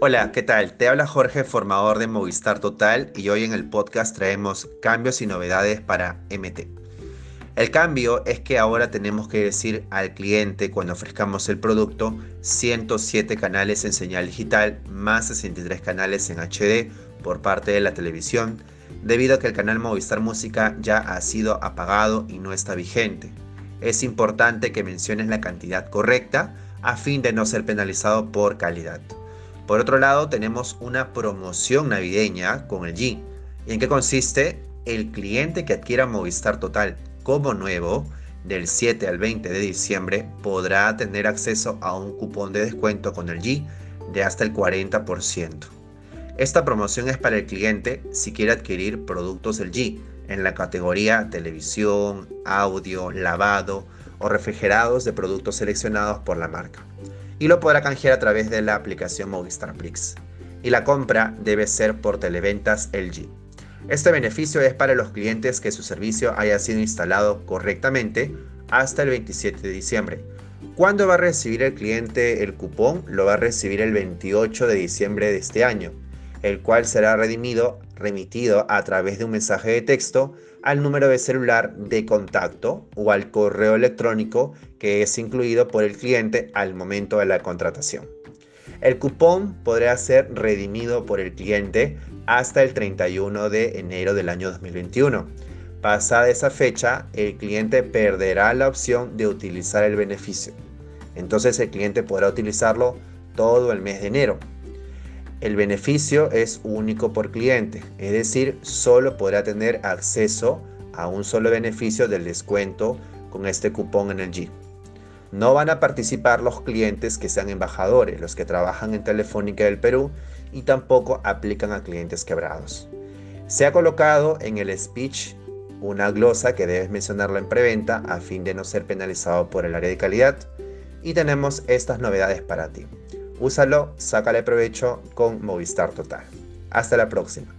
Hola, ¿qué tal? Te habla Jorge, formador de Movistar Total, y hoy en el podcast traemos cambios y novedades para MT. El cambio es que ahora tenemos que decir al cliente cuando ofrezcamos el producto 107 canales en señal digital más 63 canales en HD por parte de la televisión, debido a que el canal Movistar Música ya ha sido apagado y no está vigente. Es importante que menciones la cantidad correcta a fin de no ser penalizado por calidad. Por otro lado, tenemos una promoción navideña con el G. ¿Y en qué consiste? El cliente que adquiera Movistar Total como nuevo del 7 al 20 de diciembre podrá tener acceso a un cupón de descuento con el G de hasta el 40%. Esta promoción es para el cliente si quiere adquirir productos del G en la categoría televisión, audio, lavado o refrigerados de productos seleccionados por la marca y lo podrá canjear a través de la aplicación Movistar Prix. Y la compra debe ser por televentas LG. Este beneficio es para los clientes que su servicio haya sido instalado correctamente hasta el 27 de diciembre. ¿Cuándo va a recibir el cliente el cupón? Lo va a recibir el 28 de diciembre de este año, el cual será redimido, remitido a través de un mensaje de texto al número de celular de contacto o al correo electrónico que es incluido por el cliente al momento de la contratación. El cupón podrá ser redimido por el cliente hasta el 31 de enero del año 2021. Pasada esa fecha, el cliente perderá la opción de utilizar el beneficio. Entonces el cliente podrá utilizarlo todo el mes de enero. El beneficio es único por cliente, es decir, solo podrá tener acceso a un solo beneficio del descuento con este cupón en el G. No van a participar los clientes que sean embajadores, los que trabajan en Telefónica del Perú y tampoco aplican a clientes quebrados. Se ha colocado en el speech una glosa que debes mencionarla en preventa a fin de no ser penalizado por el área de calidad y tenemos estas novedades para ti. Úsalo, sácale provecho con Movistar Total. Hasta la próxima.